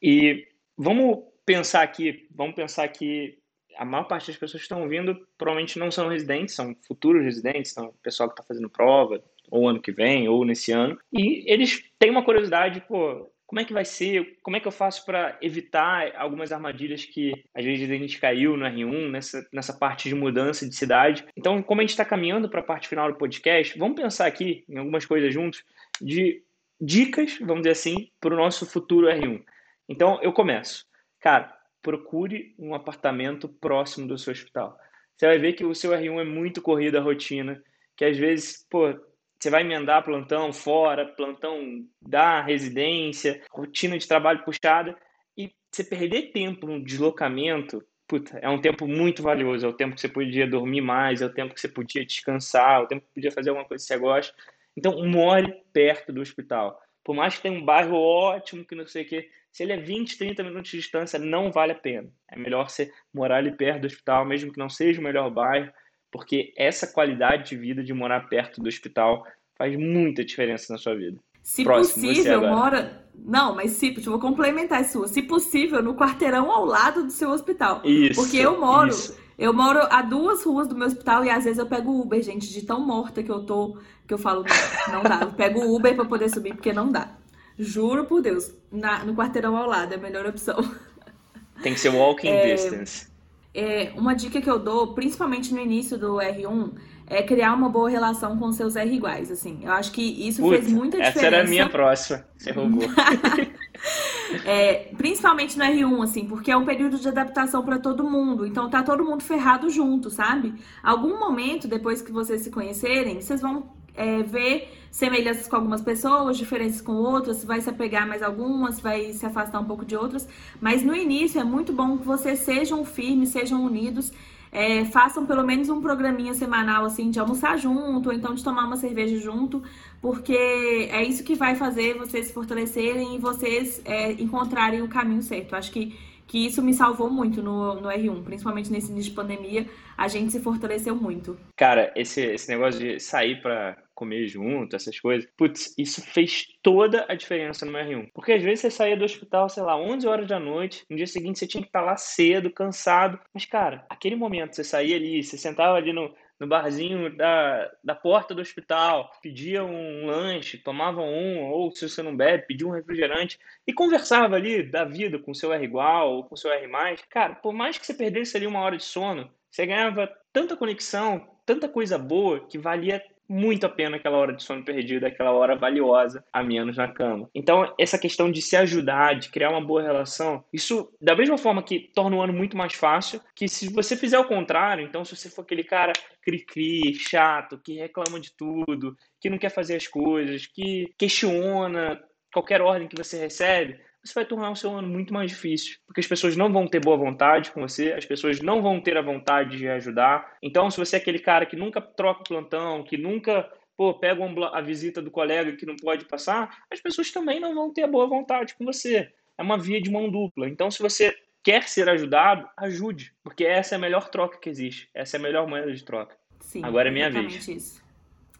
E vamos pensar aqui, vamos pensar que a maior parte das pessoas que estão vindo provavelmente não são residentes, são futuros residentes, são pessoal que está fazendo prova, ou ano que vem, ou nesse ano, e eles têm uma curiosidade, pô, como é que vai ser, como é que eu faço para evitar algumas armadilhas que às vezes a gente caiu no R1, nessa, nessa parte de mudança de cidade. Então, como a gente está caminhando para a parte final do podcast, vamos pensar aqui em algumas coisas juntos de dicas, vamos dizer assim, para o nosso futuro R1. Então, eu começo. Cara, procure um apartamento próximo do seu hospital. Você vai ver que o seu R1 é muito corrida a rotina, que às vezes, pô, você vai emendar plantão fora, plantão da residência, rotina de trabalho puxada, e você perder tempo no deslocamento, puta, é um tempo muito valioso. É o tempo que você podia dormir mais, é o tempo que você podia descansar, é o tempo que podia fazer alguma coisa que você gosta. Então, more perto do hospital. Por mais que tenha um bairro ótimo, que não sei o quê, se ele é 20, 30 minutos de distância, não vale a pena. É melhor você morar ali perto do hospital, mesmo que não seja o melhor bairro, porque essa qualidade de vida de morar perto do hospital faz muita diferença na sua vida. Se Próximo, possível, mora. Não, mas se, eu vou complementar isso. Se possível, no quarteirão ao lado do seu hospital. Isso. Porque eu moro. Isso. Eu moro a duas ruas do meu hospital e às vezes eu pego Uber, gente, de tão morta que eu tô, que eu falo, não dá. Eu pego Uber para poder subir porque não dá. Juro por Deus, na, no quarteirão ao lado é a melhor opção. [LAUGHS] Tem que ser walking é, distance. É, uma dica que eu dou, principalmente no início do R1, é criar uma boa relação com seus R iguais, assim. Eu acho que isso Puta, fez muita diferença. Essa era a minha próxima, você roubou. [LAUGHS] [LAUGHS] é, principalmente no R1, assim, porque é um período de adaptação para todo mundo. Então tá todo mundo ferrado junto, sabe? Algum momento, depois que vocês se conhecerem, vocês vão é, ver semelhanças com algumas pessoas, diferenças com outras, vai se apegar mais algumas, vai se afastar um pouco de outras. Mas no início é muito bom que vocês sejam firmes, sejam unidos é, façam pelo menos um programinha semanal, assim, de almoçar junto, ou então de tomar uma cerveja junto, porque é isso que vai fazer vocês se fortalecerem e vocês é, encontrarem o caminho certo. Acho que que isso me salvou muito no, no R1, principalmente nesse início de pandemia, a gente se fortaleceu muito. Cara, esse, esse negócio de sair para comer junto, essas coisas, putz, isso fez toda a diferença no meu R1. Porque às vezes você saía do hospital, sei lá, 11 horas da noite, no dia seguinte você tinha que estar lá cedo, cansado, mas cara, aquele momento você saía ali, você sentava ali no, no barzinho da, da porta do hospital, pedia um lanche, tomava um, ou se você não bebe, pedia um refrigerante e conversava ali da vida com seu R igual ou com seu R. Cara, por mais que você perdesse ali uma hora de sono, você ganhava tanta conexão, tanta coisa boa que valia muito a pena aquela hora de sono perdida, aquela hora valiosa a menos na cama. Então, essa questão de se ajudar, de criar uma boa relação, isso, da mesma forma que torna o ano muito mais fácil, que se você fizer o contrário, então se você for aquele cara cri-cri, chato, que reclama de tudo, que não quer fazer as coisas, que questiona qualquer ordem que você recebe, você vai tornar o seu ano muito mais difícil, porque as pessoas não vão ter boa vontade com você, as pessoas não vão ter a vontade de ajudar. Então, se você é aquele cara que nunca troca plantão, que nunca pô, pega a visita do colega que não pode passar, as pessoas também não vão ter a boa vontade com você. É uma via de mão dupla. Então, se você quer ser ajudado, ajude, porque essa é a melhor troca que existe. Essa é a melhor moeda de troca. Sim, Agora é minha vez. Isso.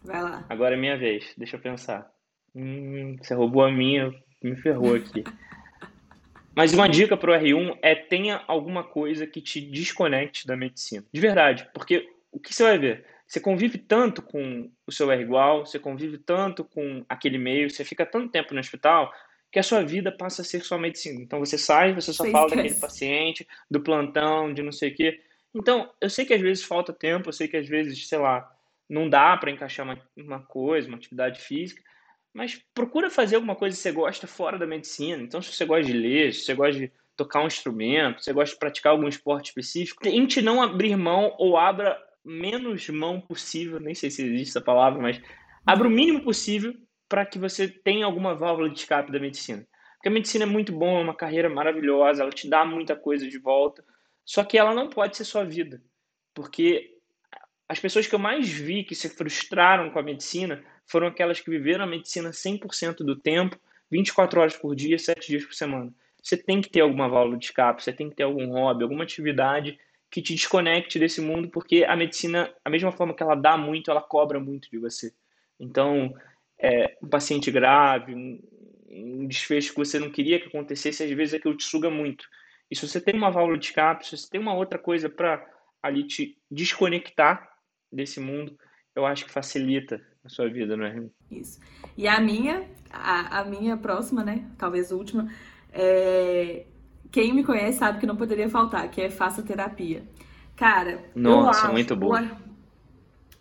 Vai lá. Agora é minha vez. Deixa eu pensar. Hum, você roubou a minha, me ferrou aqui. Mas uma dica para o R1 é tenha alguma coisa que te desconecte da medicina. De verdade, porque o que você vai ver? Você convive tanto com o seu R igual, você convive tanto com aquele meio, você fica tanto tempo no hospital que a sua vida passa a ser só medicina. Então você sai, você só você fala daquele paciente, do plantão, de não sei o quê. Então, eu sei que às vezes falta tempo, eu sei que às vezes, sei lá, não dá para encaixar uma, uma coisa, uma atividade física, mas procura fazer alguma coisa que você gosta fora da medicina. Então, se você gosta de ler, se você gosta de tocar um instrumento, se você gosta de praticar algum esporte específico, tente não abrir mão ou abra menos mão possível, nem sei se existe essa palavra, mas abra o mínimo possível para que você tenha alguma válvula de escape da medicina. Porque a medicina é muito bom, é uma carreira maravilhosa, ela te dá muita coisa de volta, só que ela não pode ser sua vida. Porque as pessoas que eu mais vi que se frustraram com a medicina foram aquelas que viveram a medicina 100% do tempo, 24 horas por dia, 7 dias por semana. Você tem que ter alguma válvula de escape, você tem que ter algum hobby, alguma atividade que te desconecte desse mundo, porque a medicina, a mesma forma que ela dá muito, ela cobra muito de você. Então, é, um paciente grave, um, um desfecho que você não queria que acontecesse, às vezes aquilo te suga muito. E se você tem uma válvula de escape, se você tem uma outra coisa para ali te desconectar desse mundo, eu acho que facilita a sua vida, não é? Isso. E a minha, a, a minha próxima, né? Talvez última, é... quem me conhece sabe que não poderia faltar, que é faça terapia. Cara, Nossa, muito bom.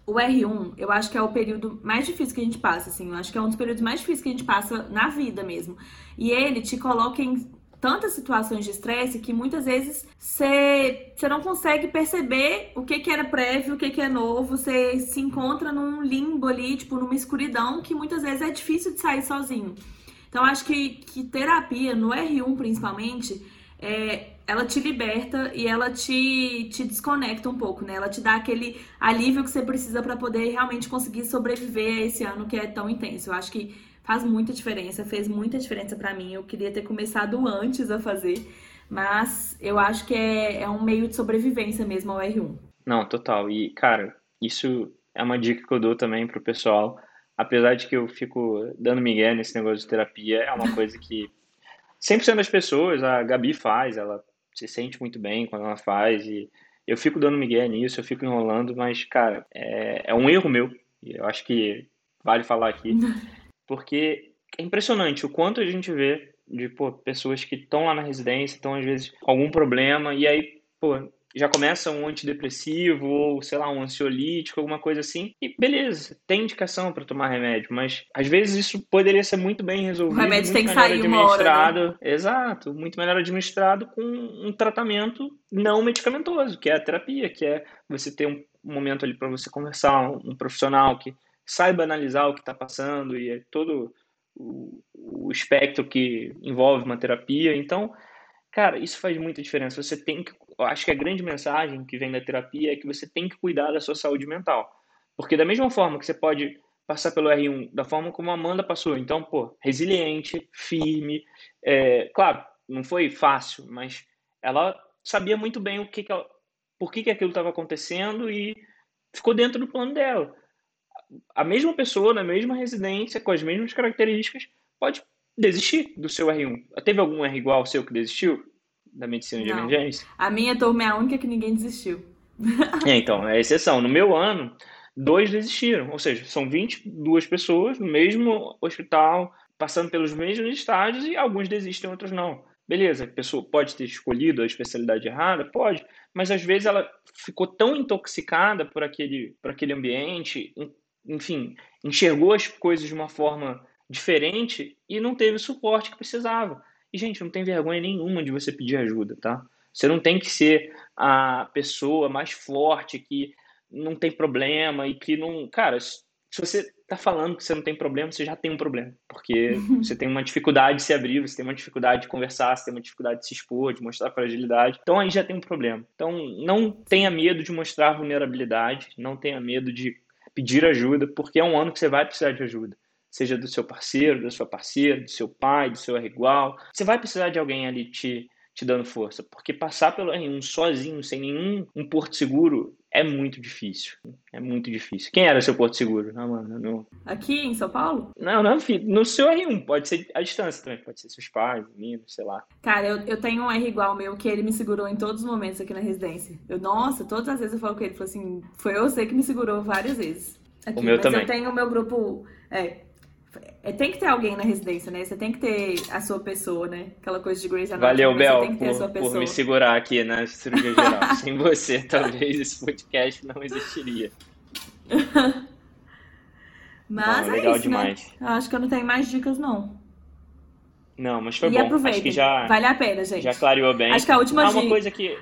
O, o R1, eu acho que é o período mais difícil que a gente passa, assim. Eu acho que é um dos períodos mais difíceis que a gente passa na vida mesmo. E ele te coloca em tantas situações de estresse que muitas vezes você não consegue perceber o que, que era prévio, o que, que é novo, você se encontra num limbo ali, tipo, numa escuridão que muitas vezes é difícil de sair sozinho. Então, acho que, que terapia, no R1 principalmente, é, ela te liberta e ela te, te desconecta um pouco, né? Ela te dá aquele alívio que você precisa para poder realmente conseguir sobreviver a esse ano que é tão intenso. Eu acho que faz muita diferença, fez muita diferença para mim. Eu queria ter começado antes a fazer, mas eu acho que é, é um meio de sobrevivência mesmo ao R1. Não, total. E, cara, isso é uma dica que eu dou também pro pessoal. Apesar de que eu fico dando migué nesse negócio de terapia, é uma coisa que 100% das pessoas, a Gabi faz, ela se sente muito bem quando ela faz e eu fico dando migué nisso, eu fico enrolando, mas, cara, é, é um erro meu. E eu acho que vale falar aqui. [LAUGHS] Porque é impressionante o quanto a gente vê de pô, pessoas que estão lá na residência, estão às vezes com algum problema, e aí, pô, já começa um antidepressivo ou, sei lá, um ansiolítico, alguma coisa assim, e beleza, tem indicação para tomar remédio, mas às vezes isso poderia ser muito bem resolvido. O remédio tem que sair uma hora. Né? Exato, muito melhor administrado com um tratamento não medicamentoso, que é a terapia, que é você ter um momento ali para você conversar, um profissional que saiba analisar o que está passando e é todo o, o, espectro que envolve uma terapia. Então, cara, isso faz muita diferença. Você tem que, acho que a grande mensagem que vem da terapia é que você tem que cuidar da sua saúde mental. Porque da mesma forma que você pode passar pelo R1 da forma como a Amanda passou, então, pô, resiliente, firme, é, claro, não foi fácil, mas ela sabia muito bem o que, que ela, por que, que aquilo estava acontecendo e ficou dentro do plano dela a mesma pessoa na mesma residência, com as mesmas características, pode desistir do seu R1. Teve algum R igual ao seu que desistiu da medicina de Não. emergência? A minha turma é a única que ninguém desistiu. [LAUGHS] é, então, é exceção. No meu ano, dois desistiram. Ou seja, são 22 pessoas no mesmo hospital, passando pelos mesmos estágios e alguns desistem, outros não. Beleza, a pessoa pode ter escolhido a especialidade errada? Pode, mas às vezes ela ficou tão intoxicada por aquele, por aquele ambiente, enfim, enxergou as coisas de uma forma diferente e não teve o suporte que precisava. E, gente, não tem vergonha nenhuma de você pedir ajuda, tá? Você não tem que ser a pessoa mais forte que não tem problema e que não. Cara, se você está falando que você não tem problema, você já tem um problema. Porque [LAUGHS] você tem uma dificuldade de se abrir, você tem uma dificuldade de conversar, você tem uma dificuldade de se expor, de mostrar fragilidade. Então aí já tem um problema. Então não tenha medo de mostrar vulnerabilidade, não tenha medo de pedir ajuda, porque é um ano que você vai precisar de ajuda seja do seu parceiro, da sua parceira, do seu pai, do seu igual. Você vai precisar de alguém ali te, te dando força, porque passar pelo R1 sozinho, sem nenhum um porto seguro, é muito difícil. É muito difícil. Quem era seu porto seguro? Mano, não. Aqui em São Paulo? Não, não, filho. No seu R1. Pode ser a distância também. Pode ser seus pais, meninos, sei lá. Cara, eu, eu tenho um R igual meu que ele me segurou em todos os momentos aqui na residência. Eu, nossa, todas as vezes eu falo com ele, ele falou assim, foi você que me segurou várias vezes. Aqui, o meu mas também. eu tenho o meu grupo. É, tem que ter alguém na residência, né? Você tem que ter a sua pessoa, né? Aquela coisa de Grey's Anatomy. Valeu, Bel, por, por, me segurar aqui na cirurgia geral. [LAUGHS] Sem você, talvez esse podcast não existiria. [LAUGHS] mas bom, é legal isso, né? demais. Né? Acho que eu não tenho mais dicas, não. Não, mas foi e bom. Acho que já vale a pena, gente. Já clareou bem. Acho que a última ah, dica... uma coisa que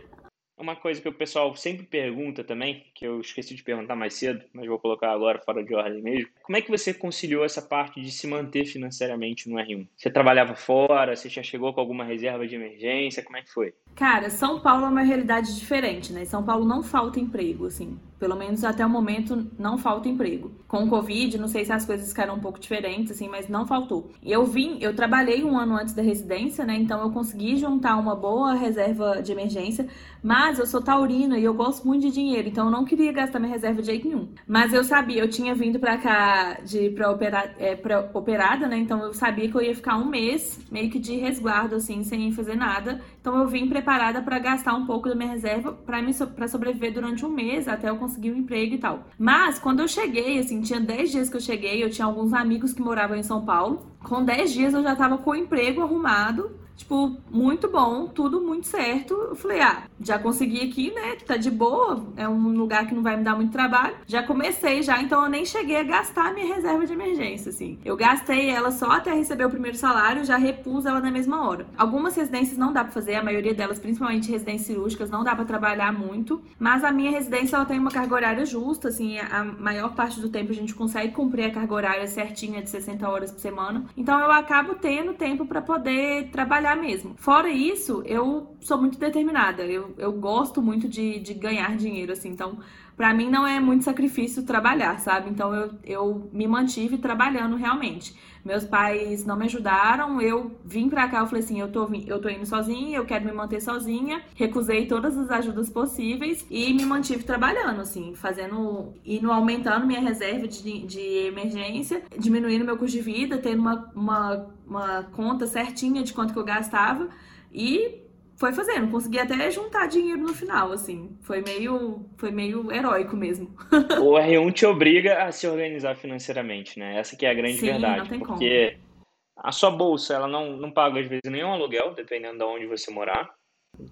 uma coisa que o pessoal sempre pergunta também, que eu esqueci de perguntar mais cedo, mas vou colocar agora fora de ordem mesmo. Como é que você conciliou essa parte de se manter financeiramente no R1? Você trabalhava fora? Você já chegou com alguma reserva de emergência? Como é que foi? Cara, São Paulo é uma realidade diferente, né? São Paulo não falta emprego, assim. Pelo menos até o momento não falta emprego. Com o Covid, não sei se as coisas ficaram um pouco diferentes, assim, mas não faltou. E eu vim, eu trabalhei um ano antes da residência, né? Então eu consegui juntar uma boa reserva de emergência, mas eu sou taurina e eu gosto muito de dinheiro, então eu não queria gastar minha reserva de jeito nenhum. Mas eu sabia, eu tinha vindo pra cá de pra, operar, é, operada, né? Então eu sabia que eu ia ficar um mês meio que de resguardo, assim, sem fazer nada. Então eu vim preparada para gastar um pouco da minha reserva para para sobreviver durante um mês até eu conseguir um emprego e tal. Mas quando eu cheguei, assim, tinha 10 dias que eu cheguei, eu tinha alguns amigos que moravam em São Paulo. Com 10 dias eu já tava com o emprego arrumado Tipo, muito bom, tudo muito certo. Eu falei, ah, já consegui aqui, né? Tá de boa, é um lugar que não vai me dar muito trabalho. Já comecei já, então eu nem cheguei a gastar a minha reserva de emergência, assim. Eu gastei ela só até receber o primeiro salário, já repus ela na mesma hora. Algumas residências não dá pra fazer, a maioria delas, principalmente residências cirúrgicas, não dá pra trabalhar muito. Mas a minha residência, ela tem uma carga horária justa, assim, a maior parte do tempo a gente consegue cumprir a carga horária certinha de 60 horas por semana. Então eu acabo tendo tempo para poder trabalhar mesmo. Fora isso, eu sou muito determinada. Eu, eu gosto muito de, de ganhar dinheiro, assim. Então, para mim não é muito sacrifício trabalhar, sabe? Então eu, eu me mantive trabalhando realmente. Meus pais não me ajudaram, eu vim pra cá, eu falei assim, eu tô, eu tô indo sozinha, eu quero me manter sozinha, recusei todas as ajudas possíveis e me mantive trabalhando, assim, fazendo, indo aumentando minha reserva de, de emergência, diminuindo meu custo de vida, tendo uma, uma, uma conta certinha de quanto que eu gastava e foi fazendo, consegui até juntar dinheiro no final, assim. Foi meio, foi meio heróico mesmo. [LAUGHS] o R1 te obriga a se organizar financeiramente, né? Essa que é a grande Sim, verdade. Não tem porque como. a sua bolsa, ela não, não paga, às vezes, nenhum aluguel, dependendo de onde você morar.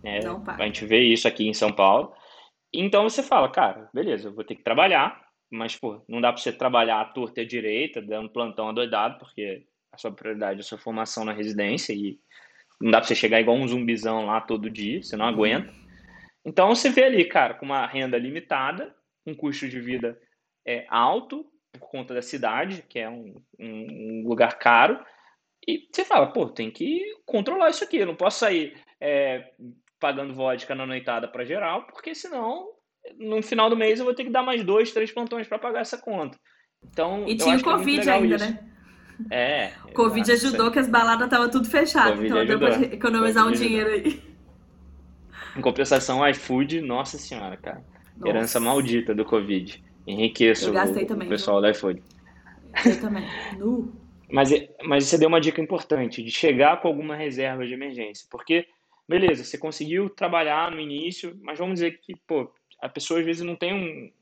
É, não paga. A gente vê isso aqui em São Paulo. Então você fala, cara, beleza, eu vou ter que trabalhar, mas, pô, não dá pra você trabalhar à torta e à direita, dando plantão adoidado, porque a sua prioridade é a sua formação na residência e não dá pra você chegar igual um zumbizão lá todo dia, você não uhum. aguenta. Então você vê ali, cara, com uma renda limitada, um custo de vida é, alto, por conta da cidade, que é um, um, lugar caro, e você fala, pô, tem que controlar isso aqui, eu não posso sair é, pagando vodka na noitada para geral, porque senão no final do mês eu vou ter que dar mais dois, três plantões para pagar essa conta. Então, e tinha o é Covid ainda, isso. né? É. [LAUGHS] O Covid ajudou que as baladas estavam tudo fechadas, então deu pra economizar um dinheiro aí. Em compensação, o iFood, nossa senhora, cara. Nossa. Herança maldita do Covid. Enriqueço o, também, o pessoal viu? do iFood. Eu também. [LAUGHS] Nu. Mas, mas você deu uma dica importante, de chegar com alguma reserva de emergência. Porque, beleza, você conseguiu trabalhar no início, mas vamos dizer que, pô, a pessoa às vezes não tem um,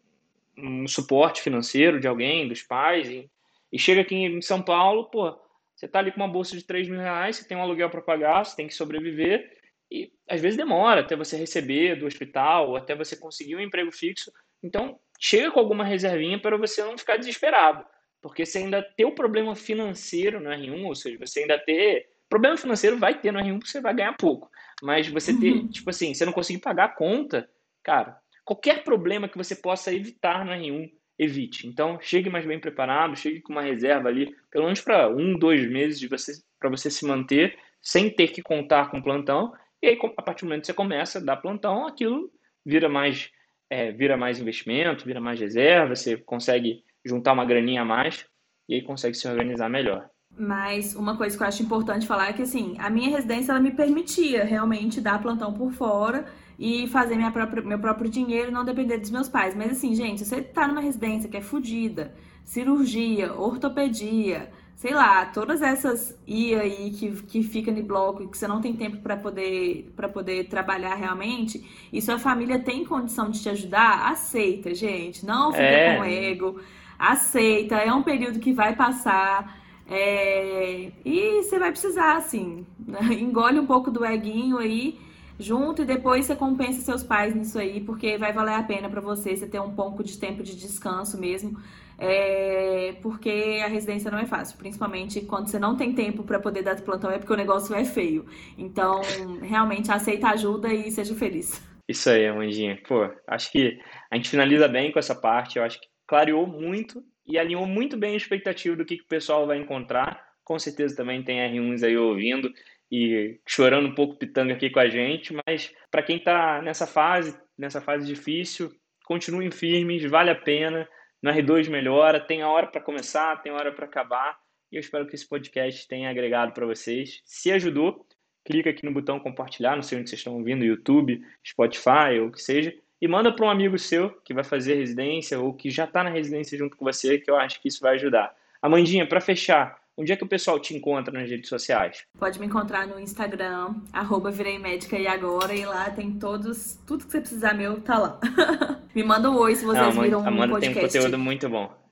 um suporte financeiro de alguém, dos pais, e e chega aqui em São Paulo, pô, você tá ali com uma bolsa de 3 mil reais, você tem um aluguel para pagar, você tem que sobreviver, e às vezes demora até você receber do hospital, até você conseguir um emprego fixo. Então, chega com alguma reservinha para você não ficar desesperado. Porque você ainda tem o problema financeiro no R1, ou seja, você ainda ter. Problema financeiro vai ter no R1 porque você vai ganhar pouco. Mas você ter, uhum. tipo assim, você não conseguir pagar a conta, cara, qualquer problema que você possa evitar no R1, evite. Então, chegue mais bem preparado, chegue com uma reserva ali, pelo menos para um, dois meses de você, para você se manter sem ter que contar com plantão. E aí, a partir do momento que você começa a dar plantão, aquilo vira mais, é, vira mais investimento, vira mais reserva, você consegue juntar uma graninha a mais e aí consegue se organizar melhor. Mas uma coisa que eu acho importante falar é que assim, a minha residência ela me permitia realmente dar plantão por fora e fazer minha própria, meu próprio dinheiro, não depender dos meus pais. Mas assim, gente, se você tá numa residência que é fodida, cirurgia, ortopedia, sei lá, todas essas IA aí que, que fica no bloco e que você não tem tempo para poder para poder trabalhar realmente, e sua família tem condição de te ajudar, aceita, gente. Não fica é. com ego aceita, é um período que vai passar. É... E você vai precisar, assim, [LAUGHS] engole um pouco do eguinho aí, junto, e depois você compensa seus pais nisso aí, porque vai valer a pena para você, você ter um pouco de tempo de descanso mesmo, é... porque a residência não é fácil, principalmente quando você não tem tempo para poder dar plantão, é porque o negócio é feio. Então, realmente, aceita ajuda e seja feliz. Isso aí, Amandinha. Pô, acho que a gente finaliza bem com essa parte. Eu acho que clareou muito e alinhou muito bem a expectativa do que, que o pessoal vai encontrar. Com certeza também tem R1s aí ouvindo e chorando um pouco pitanga aqui com a gente, mas para quem está nessa fase, nessa fase difícil, continuem firmes, vale a pena. No R2 melhora, tem a hora para começar, tem a hora para acabar. E eu espero que esse podcast tenha agregado para vocês. Se ajudou, clica aqui no botão compartilhar, não sei onde vocês estão ouvindo, YouTube, Spotify ou o que seja e manda para um amigo seu que vai fazer residência ou que já está na residência junto com você, que eu acho que isso vai ajudar. Amandinha, para fechar, onde é que o pessoal te encontra nas redes sociais? Pode me encontrar no Instagram, arroba Virei Médica e agora, e lá tem todos, tudo que você precisar meu tá lá. [LAUGHS] me manda um oi se vocês Não, viram um Amanda podcast. tem um conteúdo muito bom.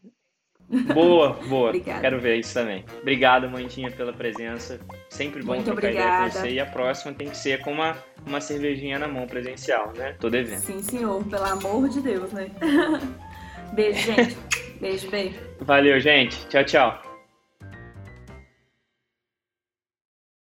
Boa, boa. Quero ver isso também. Obrigado, Mandinha, pela presença. Sempre bom Muito trocar obrigada. ideia com você. E a próxima tem que ser com uma, uma cervejinha na mão presencial, né? Tô devendo. Sim, senhor. Pelo amor de Deus, né? [LAUGHS] Beijo, gente. Beijo, beijo. Valeu, gente. Tchau, tchau.